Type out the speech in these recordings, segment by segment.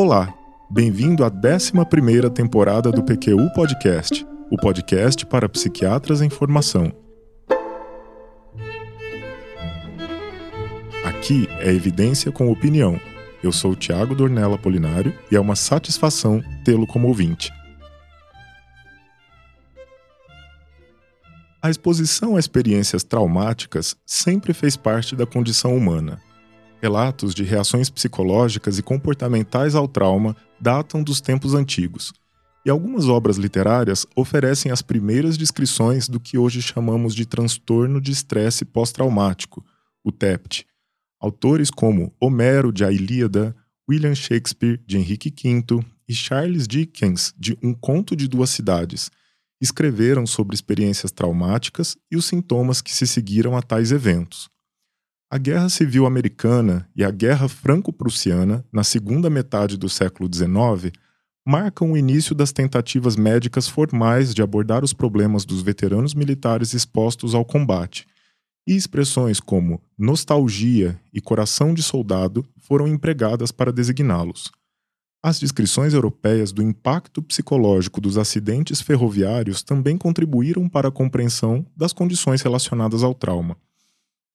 Olá, bem-vindo à 11ª temporada do PQU Podcast, o podcast para psiquiatras em formação. Aqui é evidência com opinião. Eu sou o Tiago Dornella Polinário e é uma satisfação tê-lo como ouvinte. A exposição a experiências traumáticas sempre fez parte da condição humana. Relatos de reações psicológicas e comportamentais ao trauma datam dos tempos antigos, e algumas obras literárias oferecem as primeiras descrições do que hoje chamamos de transtorno de estresse pós-traumático, o TEPT. Autores como Homero de A Ilíada, William Shakespeare de Henrique V e Charles Dickens de Um Conto de Duas Cidades escreveram sobre experiências traumáticas e os sintomas que se seguiram a tais eventos. A Guerra Civil Americana e a Guerra Franco-Prussiana, na segunda metade do século XIX, marcam o início das tentativas médicas formais de abordar os problemas dos veteranos militares expostos ao combate, e expressões como nostalgia e coração de soldado foram empregadas para designá-los. As descrições europeias do impacto psicológico dos acidentes ferroviários também contribuíram para a compreensão das condições relacionadas ao trauma.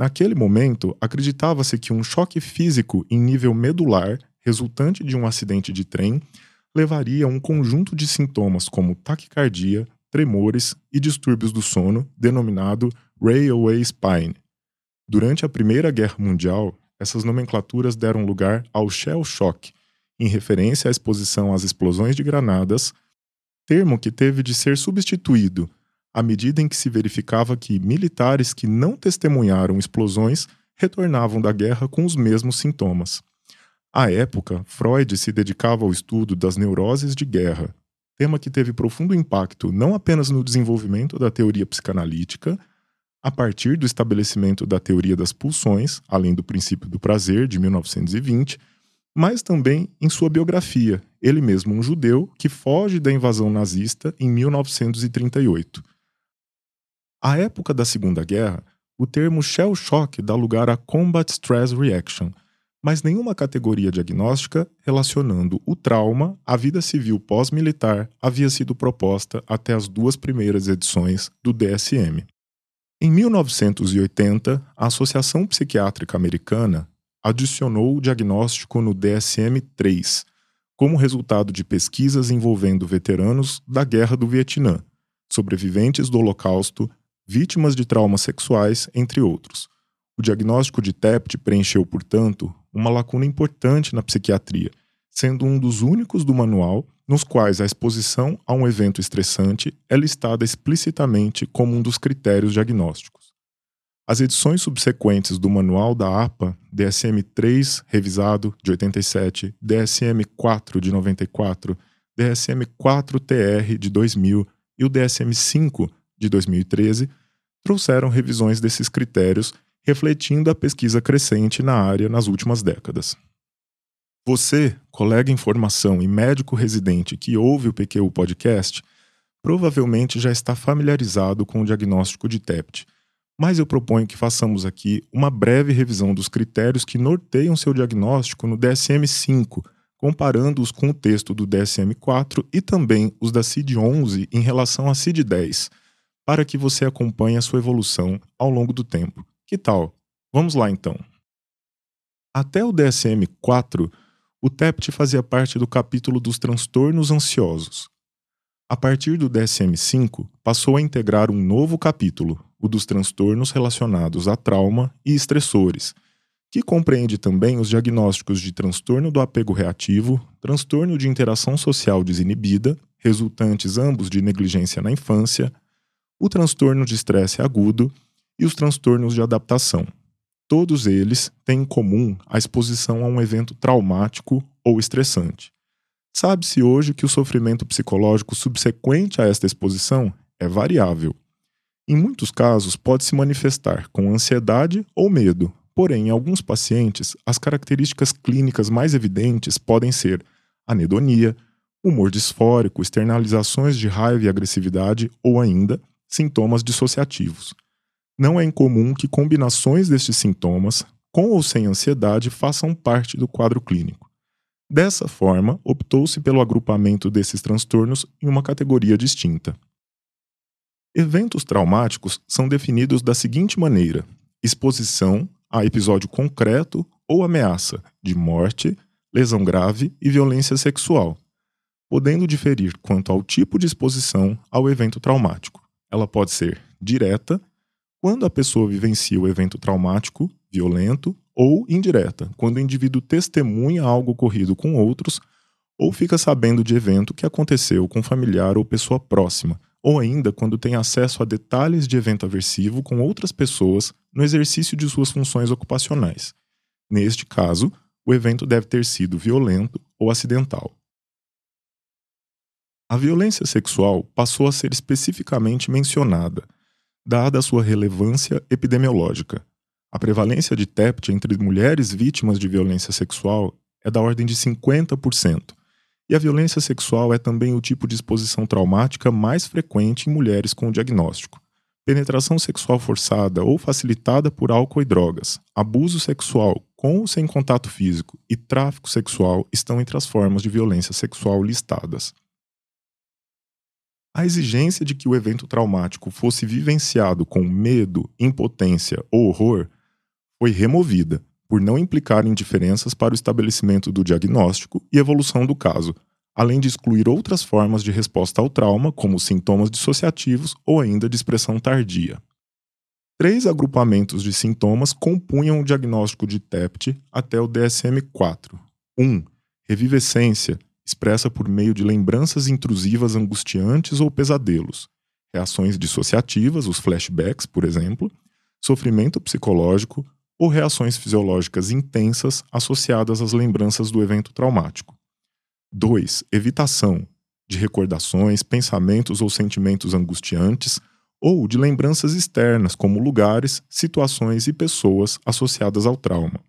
Naquele momento, acreditava-se que um choque físico em nível medular, resultante de um acidente de trem, levaria a um conjunto de sintomas como taquicardia, tremores e distúrbios do sono, denominado Railway Spine. Durante a Primeira Guerra Mundial, essas nomenclaturas deram lugar ao shell shock, em referência à exposição às explosões de granadas, termo que teve de ser substituído à medida em que se verificava que militares que não testemunharam explosões retornavam da guerra com os mesmos sintomas. À época, Freud se dedicava ao estudo das neuroses de guerra, tema que teve profundo impacto não apenas no desenvolvimento da teoria psicanalítica, a partir do estabelecimento da teoria das pulsões, além do princípio do prazer, de 1920, mas também em sua biografia, ele mesmo um judeu que foge da invasão nazista em 1938. À época da Segunda Guerra, o termo shell shock dá lugar a combat stress reaction, mas nenhuma categoria diagnóstica relacionando o trauma à vida civil pós-militar havia sido proposta até as duas primeiras edições do DSM. Em 1980, a Associação Psiquiátrica Americana adicionou o diagnóstico no DSM-3, como resultado de pesquisas envolvendo veteranos da Guerra do Vietnã, sobreviventes do Holocausto vítimas de traumas sexuais, entre outros. O diagnóstico de TEPT preencheu, portanto, uma lacuna importante na psiquiatria, sendo um dos únicos do manual nos quais a exposição a um evento estressante é listada explicitamente como um dos critérios diagnósticos. As edições subsequentes do manual da APA, DSM-3 revisado de 87, DSM-4 de 94, DSM-4-TR de 2000 e o DSM-5 de 2013 trouxeram revisões desses critérios, refletindo a pesquisa crescente na área nas últimas décadas. Você, colega em formação e médico residente que ouve o PQU Podcast, provavelmente já está familiarizado com o diagnóstico de TEPT, mas eu proponho que façamos aqui uma breve revisão dos critérios que norteiam seu diagnóstico no DSM-5, comparando-os com o texto do DSM-4 e também os da CID-11 em relação à CID-10, para que você acompanhe a sua evolução ao longo do tempo. Que tal? Vamos lá então. Até o DSM-4, o TEPT fazia parte do capítulo dos transtornos ansiosos. A partir do DSM-5, passou a integrar um novo capítulo, o dos transtornos relacionados a trauma e estressores, que compreende também os diagnósticos de transtorno do apego reativo, transtorno de interação social desinibida, resultantes ambos de negligência na infância, o transtorno de estresse agudo e os transtornos de adaptação. Todos eles têm em comum a exposição a um evento traumático ou estressante. Sabe-se hoje que o sofrimento psicológico subsequente a esta exposição é variável. Em muitos casos, pode se manifestar com ansiedade ou medo, porém, em alguns pacientes, as características clínicas mais evidentes podem ser anedonia, humor disfórico, externalizações de raiva e agressividade ou ainda sintomas dissociativos. Não é incomum que combinações destes sintomas, com ou sem ansiedade, façam parte do quadro clínico. Dessa forma, optou-se pelo agrupamento desses transtornos em uma categoria distinta. Eventos traumáticos são definidos da seguinte maneira: exposição a episódio concreto ou ameaça de morte, lesão grave e violência sexual, podendo diferir quanto ao tipo de exposição ao evento traumático. Ela pode ser direta, quando a pessoa vivencia o evento traumático, violento, ou indireta, quando o indivíduo testemunha algo ocorrido com outros ou fica sabendo de evento que aconteceu com familiar ou pessoa próxima, ou ainda quando tem acesso a detalhes de evento aversivo com outras pessoas no exercício de suas funções ocupacionais. Neste caso, o evento deve ter sido violento ou acidental. A violência sexual passou a ser especificamente mencionada, dada a sua relevância epidemiológica. A prevalência de TEPT entre mulheres vítimas de violência sexual é da ordem de 50%, e a violência sexual é também o tipo de exposição traumática mais frequente em mulheres com diagnóstico. Penetração sexual forçada ou facilitada por álcool e drogas, abuso sexual com ou sem contato físico e tráfico sexual estão entre as formas de violência sexual listadas. A exigência de que o evento traumático fosse vivenciado com medo, impotência ou horror foi removida, por não implicarem diferenças para o estabelecimento do diagnóstico e evolução do caso, além de excluir outras formas de resposta ao trauma, como sintomas dissociativos ou ainda de expressão tardia. Três agrupamentos de sintomas compunham o diagnóstico de TEPT até o DSM-4. 1. Um, revivescência, expressa por meio de lembranças intrusivas angustiantes ou pesadelos, reações dissociativas, os flashbacks, por exemplo, sofrimento psicológico, ou reações fisiológicas intensas associadas às lembranças do evento traumático. 2. Evitação de recordações, pensamentos ou sentimentos angustiantes ou de lembranças externas, como lugares, situações e pessoas associadas ao trauma.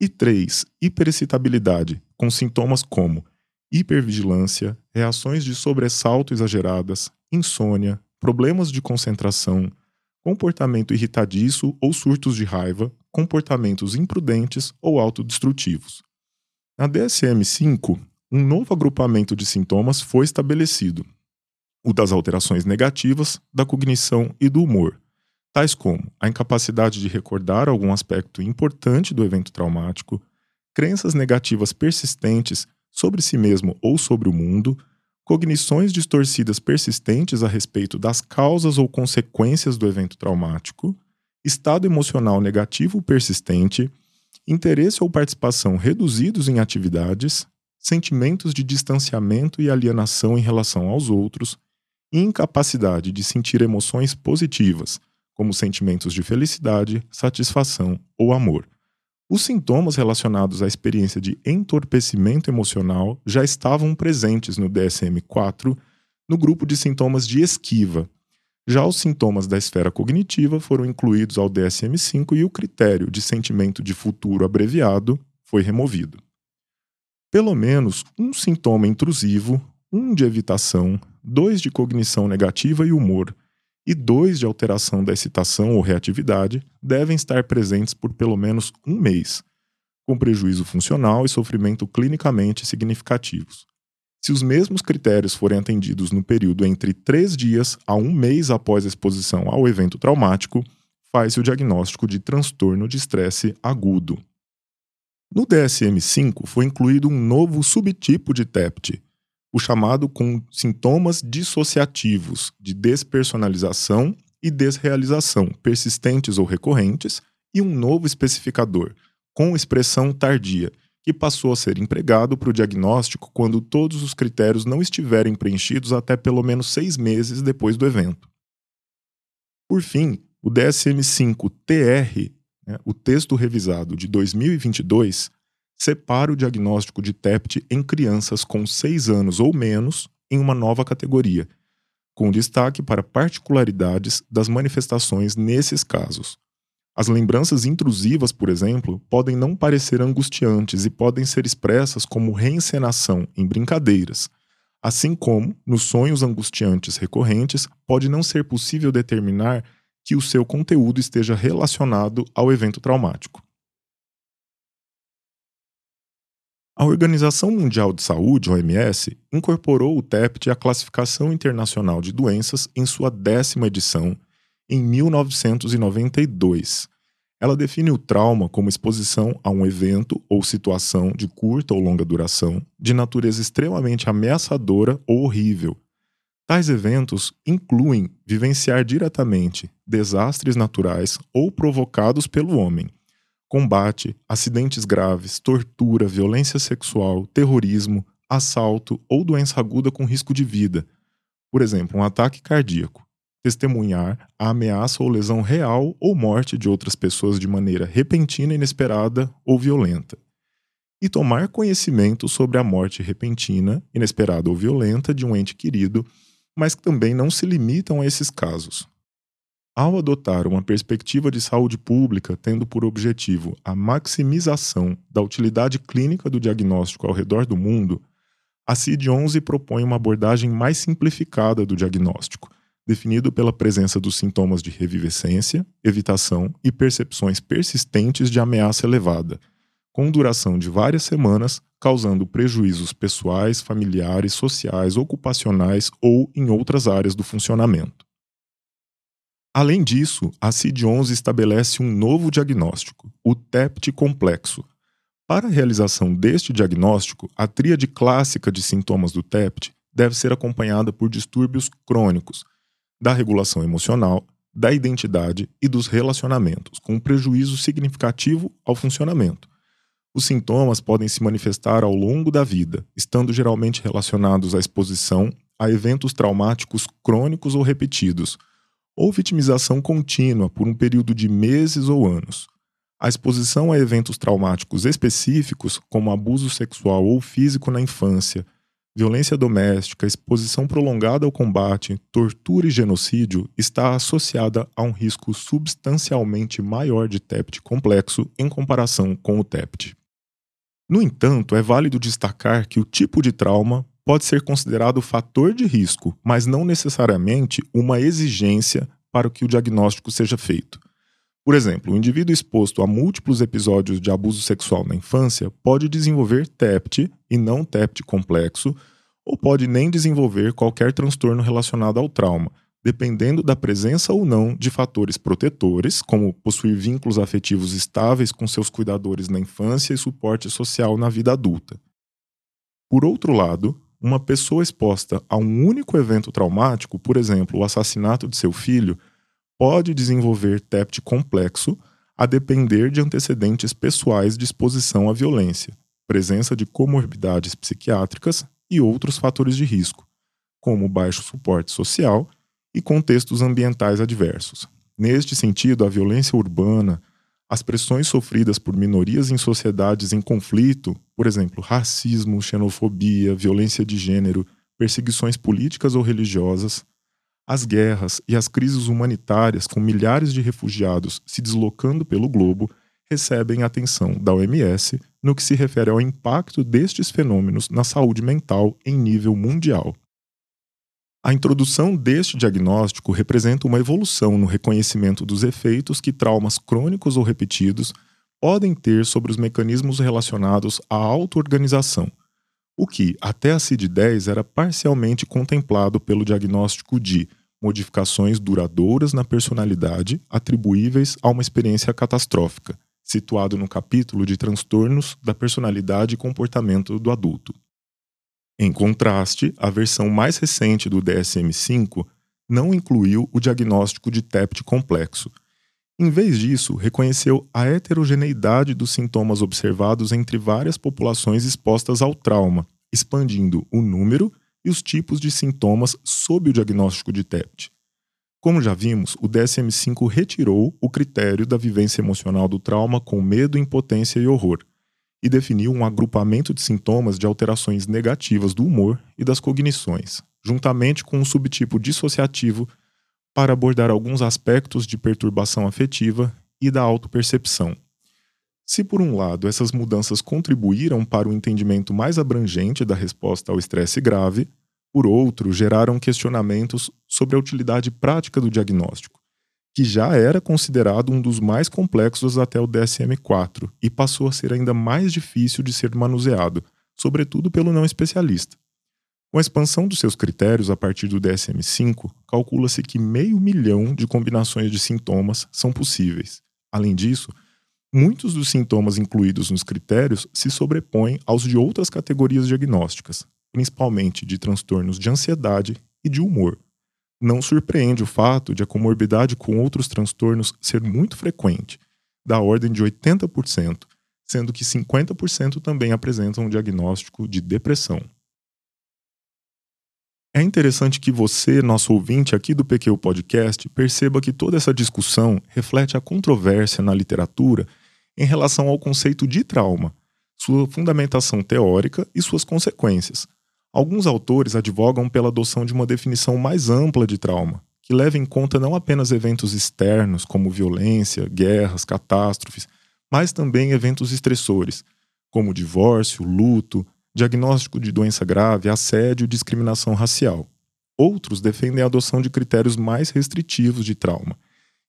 E 3. Hiperexcitabilidade, com sintomas como hipervigilância, reações de sobressalto exageradas, insônia, problemas de concentração, comportamento irritadiço ou surtos de raiva, comportamentos imprudentes ou autodestrutivos. Na DSM-5, um novo agrupamento de sintomas foi estabelecido, o das alterações negativas, da cognição e do humor, tais como a incapacidade de recordar algum aspecto importante do evento traumático, crenças negativas persistentes sobre si mesmo ou sobre o mundo, cognições distorcidas persistentes a respeito das causas ou consequências do evento traumático, estado emocional negativo persistente, interesse ou participação reduzidos em atividades, sentimentos de distanciamento e alienação em relação aos outros, e incapacidade de sentir emoções positivas, como sentimentos de felicidade, satisfação ou amor. Os sintomas relacionados à experiência de entorpecimento emocional já estavam presentes no DSM-4 no grupo de sintomas de esquiva. Já os sintomas da esfera cognitiva foram incluídos ao DSM-5 e o critério de sentimento de futuro abreviado foi removido. Pelo menos um sintoma intrusivo, um de evitação, dois de cognição negativa e humor, e dois de alteração da excitação ou reatividade devem estar presentes por pelo menos um mês, com prejuízo funcional e sofrimento clinicamente significativos. Se os mesmos critérios forem atendidos no período entre três dias a um mês após a exposição ao evento traumático, faz-se o diagnóstico de transtorno de estresse agudo. No DSM-5 foi incluído um novo subtipo de TEPT, o chamado com sintomas dissociativos de despersonalização e desrealização, persistentes ou recorrentes, e um novo especificador, com expressão tardia, que passou a ser empregado para o diagnóstico quando todos os critérios não estiverem preenchidos até pelo menos seis meses depois do evento. Por fim, o DSM-5-TR, né, o texto revisado de 2022, separa o diagnóstico de TEPT em crianças com 6 anos ou menos em uma nova categoria, com destaque para particularidades das manifestações nesses casos. As lembranças intrusivas, por exemplo, podem não parecer angustiantes e podem ser expressas como reencenação em brincadeiras, assim como, nos sonhos angustiantes recorrentes, pode não ser possível determinar que o seu conteúdo esteja relacionado ao evento traumático. A Organização Mundial de Saúde, OMS, incorporou o TEPT à Classificação Internacional de Doenças em sua décima edição, em 1992. Ela define o trauma como exposição a um evento ou situação de curta ou longa duração, de natureza extremamente ameaçadora ou horrível. Tais eventos incluem vivenciar diretamente desastres naturais ou provocados pelo homem, combate, acidentes graves, tortura, violência sexual, terrorismo, assalto ou doença aguda com risco de vida, por exemplo, um ataque cardíaco. Testemunhar a ameaça ou lesão real ou morte de outras pessoas de maneira repentina, inesperada ou violenta, e tomar conhecimento sobre a morte repentina, inesperada ou violenta de um ente querido, mas que também não se limitam a esses casos. Ao adotar uma perspectiva de saúde pública tendo por objetivo a maximização da utilidade clínica do diagnóstico ao redor do mundo, a CID-11 propõe uma abordagem mais simplificada do diagnóstico, definido pela presença dos sintomas de revivescência, evitação e percepções persistentes de ameaça elevada, com duração de várias semanas, causando prejuízos pessoais, familiares, sociais, ocupacionais ou em outras áreas do funcionamento. Além disso, a CID-11 estabelece um novo diagnóstico, o TEPT complexo. Para a realização deste diagnóstico, a tríade clássica de sintomas do TEPT deve ser acompanhada por distúrbios crônicos, da regulação emocional, da identidade e dos relacionamentos, com prejuízo significativo ao funcionamento. Os sintomas podem se manifestar ao longo da vida, estando geralmente relacionados à exposição a eventos traumáticos crônicos ou repetidos, ou vitimização contínua por um período de meses ou anos. A exposição a eventos traumáticos específicos, como abuso sexual ou físico na infância, violência doméstica, exposição prolongada ao combate, tortura e genocídio está associada a um risco substancialmente maior de TEPT complexo em comparação com o TEPT. No entanto, é válido destacar que o tipo de trauma pode ser considerado fator de risco, mas não necessariamente uma exigência para que o diagnóstico seja feito. Por exemplo, o indivíduo exposto a múltiplos episódios de abuso sexual na infância pode desenvolver TEPT e não TEPT complexo, ou pode nem desenvolver qualquer transtorno relacionado ao trauma, dependendo da presença ou não de fatores protetores, como possuir vínculos afetivos estáveis com seus cuidadores na infância e suporte social na vida adulta. Por outro lado, uma pessoa exposta a um único evento traumático, por exemplo, o assassinato de seu filho, pode desenvolver TEPT complexo a depender de antecedentes pessoais de exposição à violência, presença de comorbidades psiquiátricas e outros fatores de risco, como baixo suporte social e contextos ambientais adversos. Neste sentido, a violência urbana, as pressões sofridas por minorias em sociedades em conflito, por exemplo, racismo, xenofobia, violência de gênero, perseguições políticas ou religiosas, as guerras e as crises humanitárias, com milhares de refugiados se deslocando pelo globo, recebem atenção da OMS no que se refere ao impacto destes fenômenos na saúde mental em nível mundial. A introdução deste diagnóstico representa uma evolução no reconhecimento dos efeitos que traumas crônicos ou repetidos podem ter sobre os mecanismos relacionados à auto-organização, o que, até a CID-10, era parcialmente contemplado pelo diagnóstico de modificações duradouras na personalidade atribuíveis a uma experiência catastrófica, situado no capítulo de transtornos da personalidade e comportamento do adulto. Em contraste, a versão mais recente do DSM-5 não incluiu o diagnóstico de TEPT complexo. Em vez disso, reconheceu a heterogeneidade dos sintomas observados entre várias populações expostas ao trauma, expandindo o número e os tipos de sintomas sob o diagnóstico de TEPT. Como já vimos, o DSM-5 retirou o critério da vivência emocional do trauma com medo, impotência e horror e definiu um agrupamento de sintomas de alterações negativas do humor e das cognições, juntamente com um subtipo dissociativo para abordar alguns aspectos de perturbação afetiva e da autopercepção. Se, por um lado, essas mudanças contribuíram para o entendimento mais abrangente da resposta ao estresse grave, por outro, geraram questionamentos sobre a utilidade prática do diagnóstico, que já era considerado um dos mais complexos até o DSM-4 e passou a ser ainda mais difícil de ser manuseado, sobretudo pelo não especialista. Com a expansão dos seus critérios a partir do DSM-5, calcula-se que meio milhão de combinações de sintomas são possíveis. Além disso, muitos dos sintomas incluídos nos critérios se sobrepõem aos de outras categorias diagnósticas, principalmente de transtornos de ansiedade e de humor. Não surpreende o fato de a comorbidade com outros transtornos ser muito frequente, da ordem de 80%, sendo que 50% também apresentam um diagnóstico de depressão. É interessante que você, nosso ouvinte aqui do PQ Podcast, perceba que toda essa discussão reflete a controvérsia na literatura em relação ao conceito de trauma, sua fundamentação teórica e suas consequências. Alguns autores advogam pela adoção de uma definição mais ampla de trauma, que leva em conta não apenas eventos externos, como violência, guerras, catástrofes, mas também eventos estressores, como divórcio, luto, diagnóstico de doença grave, assédio e discriminação racial. Outros defendem a adoção de critérios mais restritivos de trauma.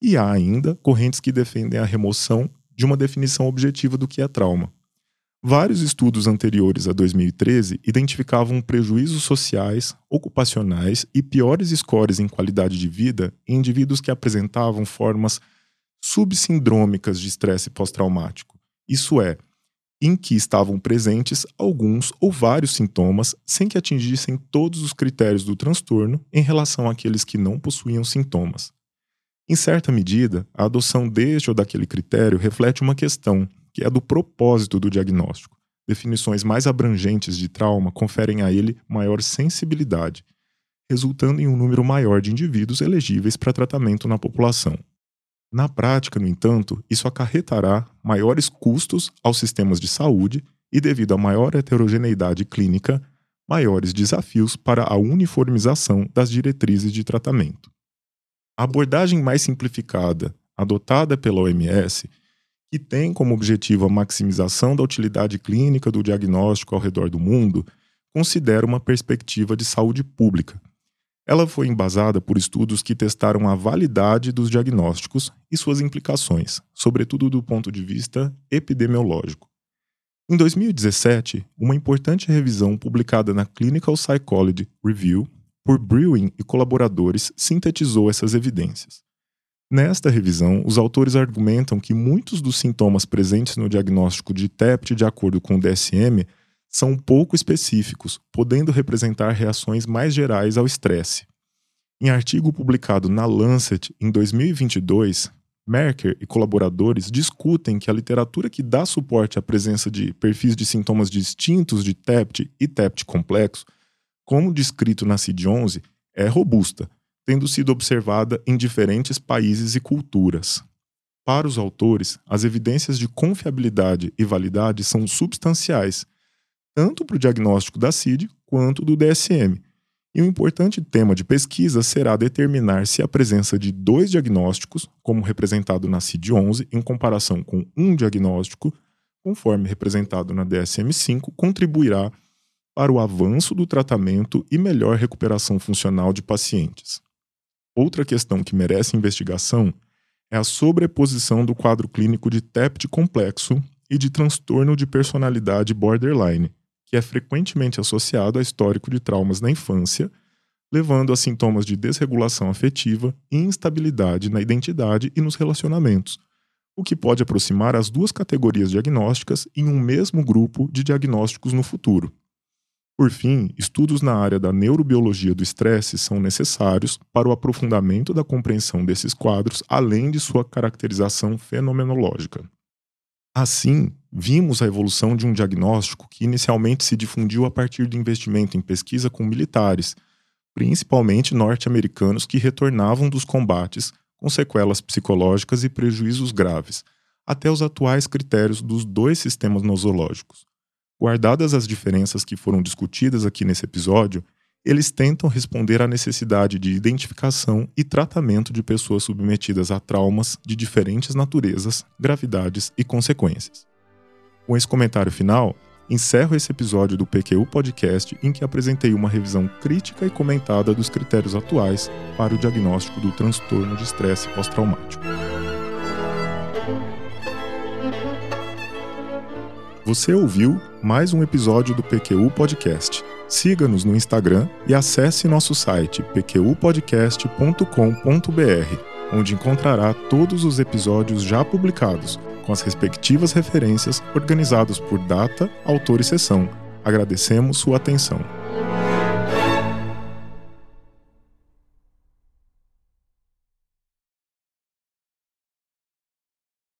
E há ainda correntes que defendem a remoção de uma definição objetiva do que é trauma. Vários estudos anteriores a 2013 identificavam prejuízos sociais, ocupacionais e piores scores em qualidade de vida em indivíduos que apresentavam formas subsindrômicas de estresse pós-traumático. Isso é, em que estavam presentes alguns ou vários sintomas sem que atingissem todos os critérios do transtorno em relação àqueles que não possuíam sintomas. Em certa medida, a adoção deste ou daquele critério reflete uma questão, que é do propósito do diagnóstico. Definições mais abrangentes de trauma conferem a ele maior sensibilidade, resultando em um número maior de indivíduos elegíveis para tratamento na população. Na prática, no entanto, isso acarretará maiores custos aos sistemas de saúde e, devido à maior heterogeneidade clínica, maiores desafios para a uniformização das diretrizes de tratamento. A abordagem mais simplificada, adotada pela OMS, que tem como objetivo a maximização da utilidade clínica do diagnóstico ao redor do mundo, considera uma perspectiva de saúde pública, ela foi embasada por estudos que testaram a validade dos diagnósticos e suas implicações, sobretudo do ponto de vista epidemiológico. Em 2017, uma importante revisão publicada na Clinical Psychology Review por Brewing e colaboradores sintetizou essas evidências. Nesta revisão, os autores argumentam que muitos dos sintomas presentes no diagnóstico de TEPT de acordo com o DSM são pouco específicos, podendo representar reações mais gerais ao estresse. Em artigo publicado na Lancet em 2022, Merker e colaboradores discutem que a literatura que dá suporte à presença de perfis de sintomas distintos de TEPT e TEPT complexo, como descrito na CID-11, é robusta, tendo sido observada em diferentes países e culturas. Para os autores, as evidências de confiabilidade e validade são substanciais tanto para o diagnóstico da CID quanto do DSM. E um importante tema de pesquisa será determinar se a presença de dois diagnósticos, como representado na CID-11, em comparação com um diagnóstico, conforme representado na DSM-5, contribuirá para o avanço do tratamento e melhor recuperação funcional de pacientes. Outra questão que merece investigação é a sobreposição do quadro clínico de TEPT complexo e de transtorno de personalidade borderline, que é frequentemente associado a histórico de traumas na infância, levando a sintomas de desregulação afetiva e instabilidade na identidade e nos relacionamentos, o que pode aproximar as duas categorias diagnósticas em um mesmo grupo de diagnósticos no futuro. Por fim, estudos na área da neurobiologia do estresse são necessários para o aprofundamento da compreensão desses quadros, além de sua caracterização fenomenológica. Assim, vimos a evolução de um diagnóstico que inicialmente se difundiu a partir do investimento em pesquisa com militares, principalmente norte-americanos que retornavam dos combates com sequelas psicológicas e prejuízos graves, até os atuais critérios dos dois sistemas nosológicos. Guardadas as diferenças que foram discutidas aqui nesse episódio, eles tentam responder à necessidade de identificação e tratamento de pessoas submetidas a traumas de diferentes naturezas, gravidades e consequências. Com esse comentário final, encerro esse episódio do PQU Podcast em que apresentei uma revisão crítica e comentada dos critérios atuais para o diagnóstico do transtorno de estresse pós-traumático. Você ouviu mais um episódio do PQU Podcast. Siga-nos no Instagram e acesse nosso site pqpodcast.com.br, onde encontrará todos os episódios já publicados, com as respectivas referências organizados por data, autor e sessão. Agradecemos sua atenção.